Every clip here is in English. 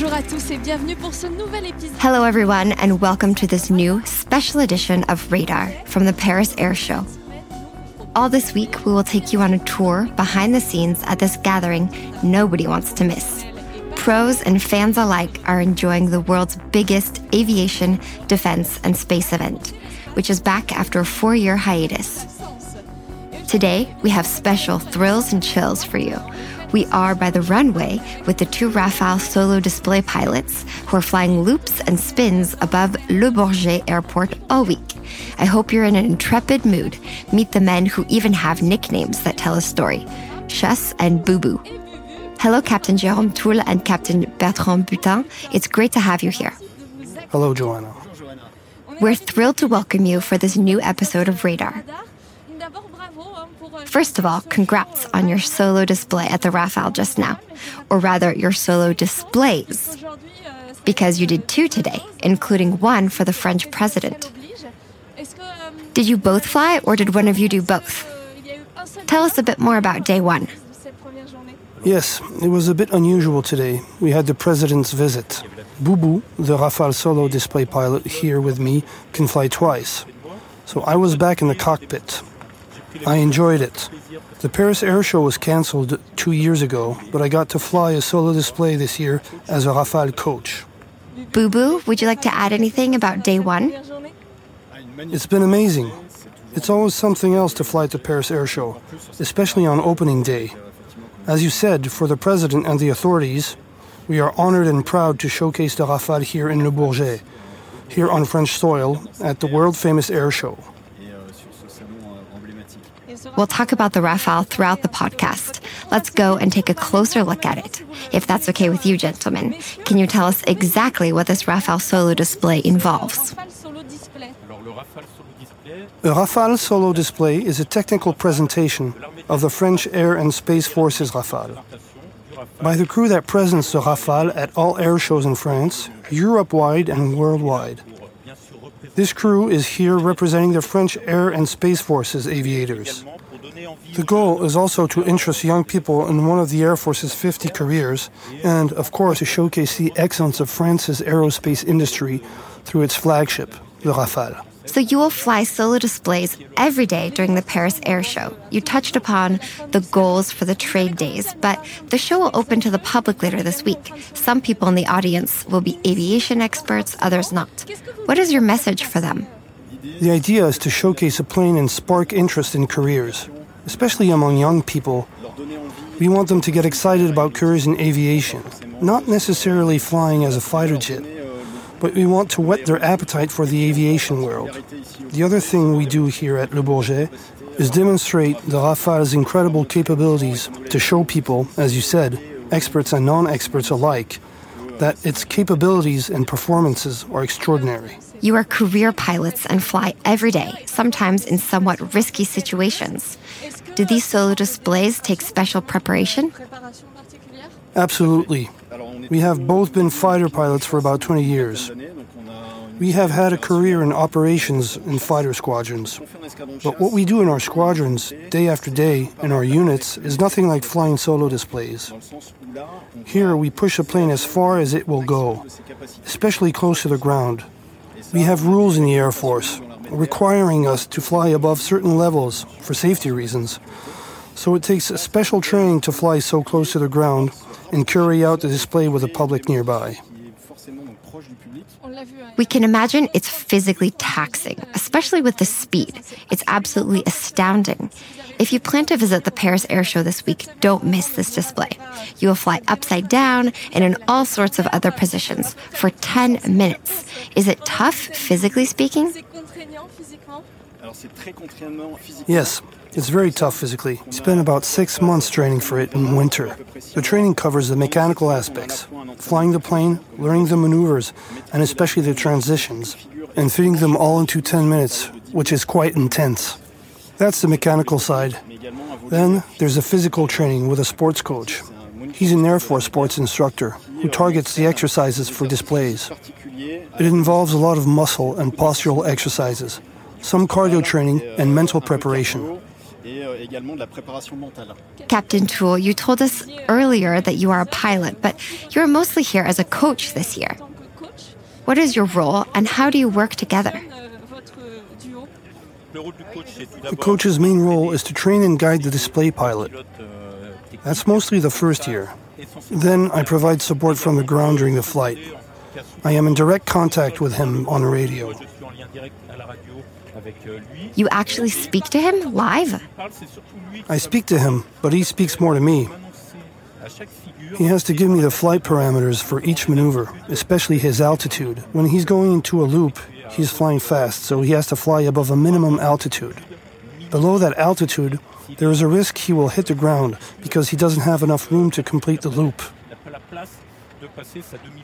Bonjour à tous et bienvenue pour ce nouvel épisode. Hello, everyone, and welcome to this new special edition of Radar from the Paris Air Show. All this week, we will take you on a tour behind the scenes at this gathering nobody wants to miss. Pros and fans alike are enjoying the world's biggest aviation, defense, and space event, which is back after a four year hiatus. Today, we have special thrills and chills for you. We are by the runway with the two Rafale solo display pilots who are flying loops and spins above Le Bourget Airport all week. I hope you're in an intrepid mood. Meet the men who even have nicknames that tell a story Chess and Boo Boo. Hello, Captain Jérôme Thoule and Captain Bertrand Butin. It's great to have you here. Hello, Joanna. We're thrilled to welcome you for this new episode of Radar. First of all, congrats on your solo display at the Rafale just now, or rather, your solo displays, because you did two today, including one for the French president. Did you both fly, or did one of you do both? Tell us a bit more about day one. Yes, it was a bit unusual today. We had the president's visit. Boubou, the Rafale solo display pilot here with me, can fly twice. So I was back in the cockpit. I enjoyed it. The Paris Air Show was cancelled two years ago, but I got to fly a solo display this year as a Rafale coach. Boo Boo, would you like to add anything about day one? It's been amazing. It's always something else to fly at the Paris Air Show, especially on opening day. As you said, for the president and the authorities, we are honored and proud to showcase the Rafale here in Le Bourget, here on French soil at the world famous air show. We'll talk about the Rafale throughout the podcast. Let's go and take a closer look at it. If that's okay with you, gentlemen, can you tell us exactly what this Rafale solo display involves? The Rafale solo display is a technical presentation of the French Air and Space Forces Rafale. By the crew that presents the Rafale at all air shows in France, Europe wide and worldwide. This crew is here representing the French Air and Space Forces aviators. The goal is also to interest young people in one of the Air Force's 50 careers, and, of course, to showcase the excellence of France's aerospace industry through its flagship, the Rafale. So you will fly solo displays every day during the Paris Air Show. You touched upon the goals for the trade days, but the show will open to the public later this week. Some people in the audience will be aviation experts, others not. What is your message for them? The idea is to showcase a plane and spark interest in careers, especially among young people. We want them to get excited about careers in aviation, not necessarily flying as a fighter jet but we want to whet their appetite for the aviation world. The other thing we do here at Le Bourget is demonstrate the Rafale's incredible capabilities to show people, as you said, experts and non experts alike, that its capabilities and performances are extraordinary. You are career pilots and fly every day, sometimes in somewhat risky situations. Do these solo displays take special preparation? Absolutely. We have both been fighter pilots for about 20 years. We have had a career in operations in fighter squadrons. But what we do in our squadrons, day after day, in our units, is nothing like flying solo displays. Here, we push a plane as far as it will go, especially close to the ground. We have rules in the Air Force requiring us to fly above certain levels for safety reasons. So it takes special training to fly so close to the ground and carry out the display with the public nearby. We can imagine it's physically taxing, especially with the speed. It's absolutely astounding. If you plan to visit the Paris Air Show this week, don't miss this display. You will fly upside down and in all sorts of other positions for 10 minutes. Is it tough, physically speaking? Yes, it's very tough physically. Spent about six months training for it in winter. The training covers the mechanical aspects flying the plane, learning the maneuvers, and especially the transitions, and fitting them all into 10 minutes, which is quite intense. That's the mechanical side. Then there's the physical training with a sports coach. He's an Air Force sports instructor who targets the exercises for displays. It involves a lot of muscle and postural exercises, some cardio training, and mental preparation. Captain Thoule, you told us earlier that you are a pilot, but you're mostly here as a coach this year. What is your role and how do you work together? The coach's main role is to train and guide the display pilot. That's mostly the first year. Then I provide support from the ground during the flight. I am in direct contact with him on radio. You actually speak to him live? I speak to him, but he speaks more to me. He has to give me the flight parameters for each maneuver, especially his altitude. When he's going into a loop, he's flying fast, so he has to fly above a minimum altitude. Below that altitude, there is a risk he will hit the ground because he doesn't have enough room to complete the loop.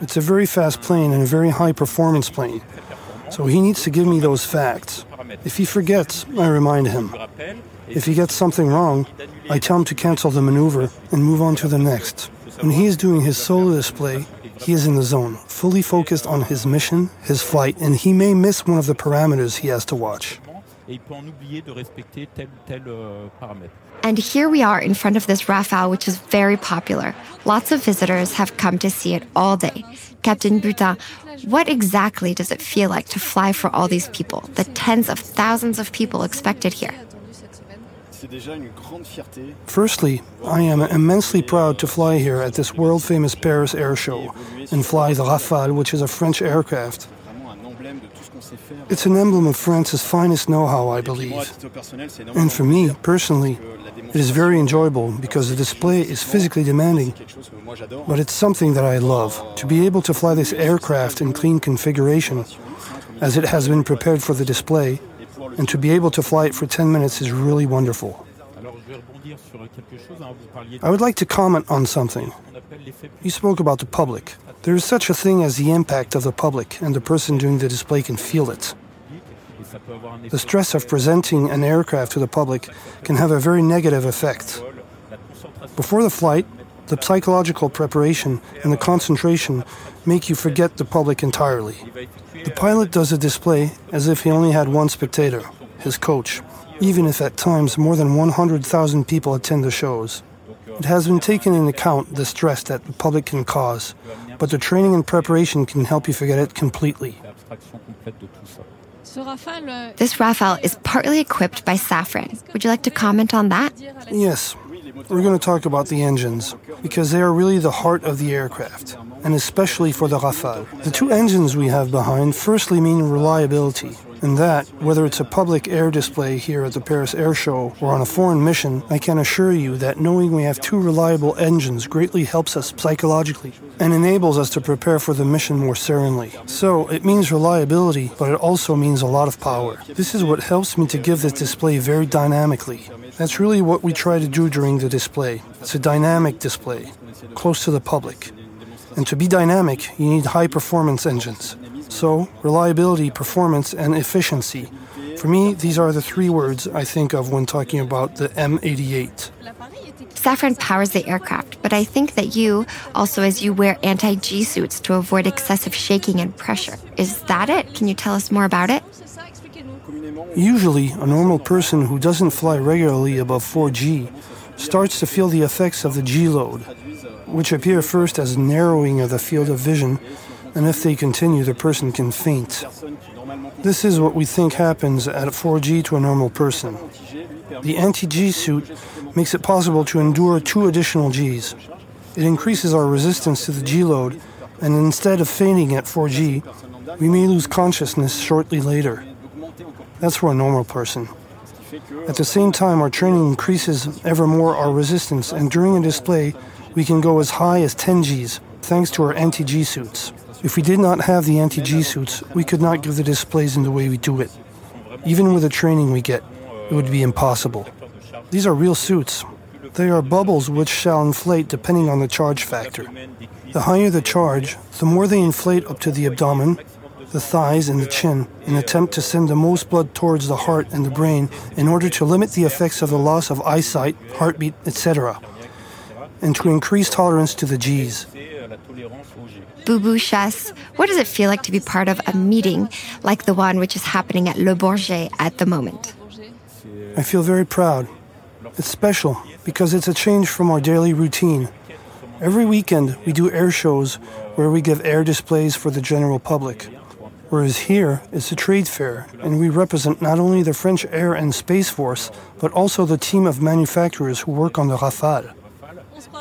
It's a very fast plane and a very high performance plane, so he needs to give me those facts. If he forgets, I remind him. If he gets something wrong, I tell him to cancel the maneuver and move on to the next. When he is doing his solo display, he is in the zone, fully focused on his mission, his flight, and he may miss one of the parameters he has to watch. And here we are in front of this Rafale, which is very popular. Lots of visitors have come to see it all day. Captain Butin, what exactly does it feel like to fly for all these people, the tens of thousands of people expected here? Firstly, I am immensely proud to fly here at this world famous Paris Air Show and fly the Rafale, which is a French aircraft. It's an emblem of France's finest know how, I believe. And for me, personally, it is very enjoyable because the display is physically demanding. But it's something that I love to be able to fly this aircraft in clean configuration, as it has been prepared for the display, and to be able to fly it for 10 minutes is really wonderful. I would like to comment on something. You spoke about the public. There is such a thing as the impact of the public, and the person doing the display can feel it. The stress of presenting an aircraft to the public can have a very negative effect. Before the flight, the psychological preparation and the concentration make you forget the public entirely. The pilot does a display as if he only had one spectator, his coach, even if at times more than 100,000 people attend the shows. It has been taken into account the stress that the public can cause, but the training and preparation can help you forget it completely. Uh, this Rafale is partly equipped by Safran. Would you like to comment on that? Yes. We're going to talk about the engines, because they are really the heart of the aircraft, and especially for the Rafale. The two engines we have behind firstly mean reliability, and that, whether it's a public air display here at the Paris Air Show or on a foreign mission, I can assure you that knowing we have two reliable engines greatly helps us psychologically and enables us to prepare for the mission more serenely. So, it means reliability, but it also means a lot of power. This is what helps me to give this display very dynamically. That's really what we try to do during the display. It's a dynamic display, close to the public. And to be dynamic, you need high performance engines. So, reliability, performance, and efficiency. For me, these are the three words I think of when talking about the M88. Safran powers the aircraft, but I think that you, also as you wear anti G suits to avoid excessive shaking and pressure. Is that it? Can you tell us more about it? Usually, a normal person who doesn't fly regularly above 4G starts to feel the effects of the G load, which appear first as narrowing of the field of vision and if they continue, the person can faint. This is what we think happens at 4G to a normal person. The anti G suit makes it possible to endure two additional Gs. It increases our resistance to the G load, and instead of fainting at 4G, we may lose consciousness shortly later. That's for a normal person. At the same time, our training increases ever more our resistance, and during a display, we can go as high as 10 Gs, thanks to our anti G suits. If we did not have the anti G suits, we could not give the displays in the way we do it. Even with the training we get, it would be impossible. These are real suits. They are bubbles which shall inflate depending on the charge factor. The higher the charge, the more they inflate up to the abdomen, the thighs, and the chin in an attempt to send the most blood towards the heart and the brain in order to limit the effects of the loss of eyesight, heartbeat, etc., and to increase tolerance to the G's. Boubou Chasse, what does it feel like to be part of a meeting like the one which is happening at Le Bourget at the moment? I feel very proud. It's special because it's a change from our daily routine. Every weekend, we do air shows where we give air displays for the general public. Whereas here, it's a trade fair, and we represent not only the French Air and Space Force, but also the team of manufacturers who work on the Rafale.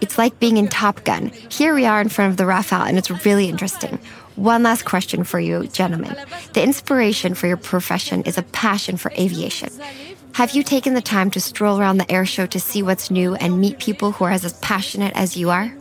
It's like being in Top Gun. Here we are in front of the Rafale, and it's really interesting. One last question for you, gentlemen. The inspiration for your profession is a passion for aviation. Have you taken the time to stroll around the air show to see what's new and meet people who are as passionate as you are?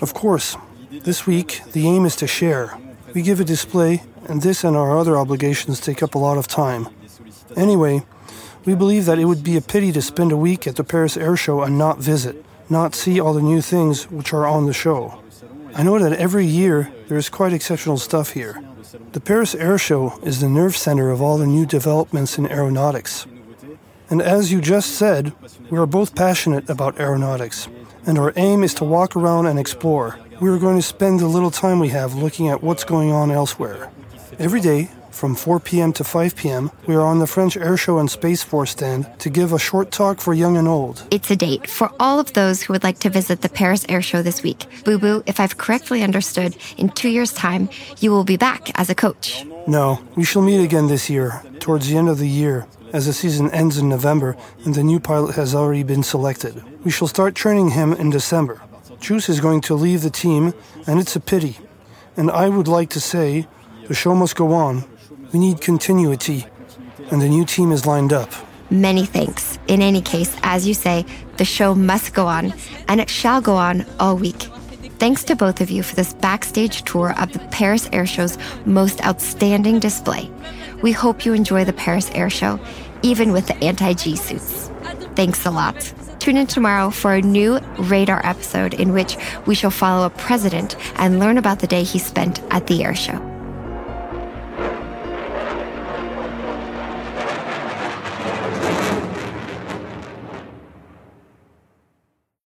Of course. This week, the aim is to share. We give a display, and this and our other obligations take up a lot of time. Anyway, we believe that it would be a pity to spend a week at the Paris Air Show and not visit, not see all the new things which are on the show. I know that every year there is quite exceptional stuff here. The Paris Air Show is the nerve center of all the new developments in aeronautics. And as you just said, we are both passionate about aeronautics, and our aim is to walk around and explore. We are going to spend the little time we have looking at what's going on elsewhere. Every day, from 4 p.m. to 5 p.m., we are on the French Airshow and Space Force stand to give a short talk for young and old. It's a date for all of those who would like to visit the Paris Airshow this week. Boo Boo, if I've correctly understood, in two years' time, you will be back as a coach. No, we shall meet again this year, towards the end of the year, as the season ends in November and the new pilot has already been selected. We shall start training him in December. Juice is going to leave the team, and it's a pity. And I would like to say, the show must go on. We need continuity, and the new team is lined up. Many thanks. In any case, as you say, the show must go on, and it shall go on all week. Thanks to both of you for this backstage tour of the Paris Air Show's most outstanding display. We hope you enjoy the Paris Air Show, even with the anti G suits. Thanks a lot. Tune in tomorrow for a new radar episode in which we shall follow a president and learn about the day he spent at the air show.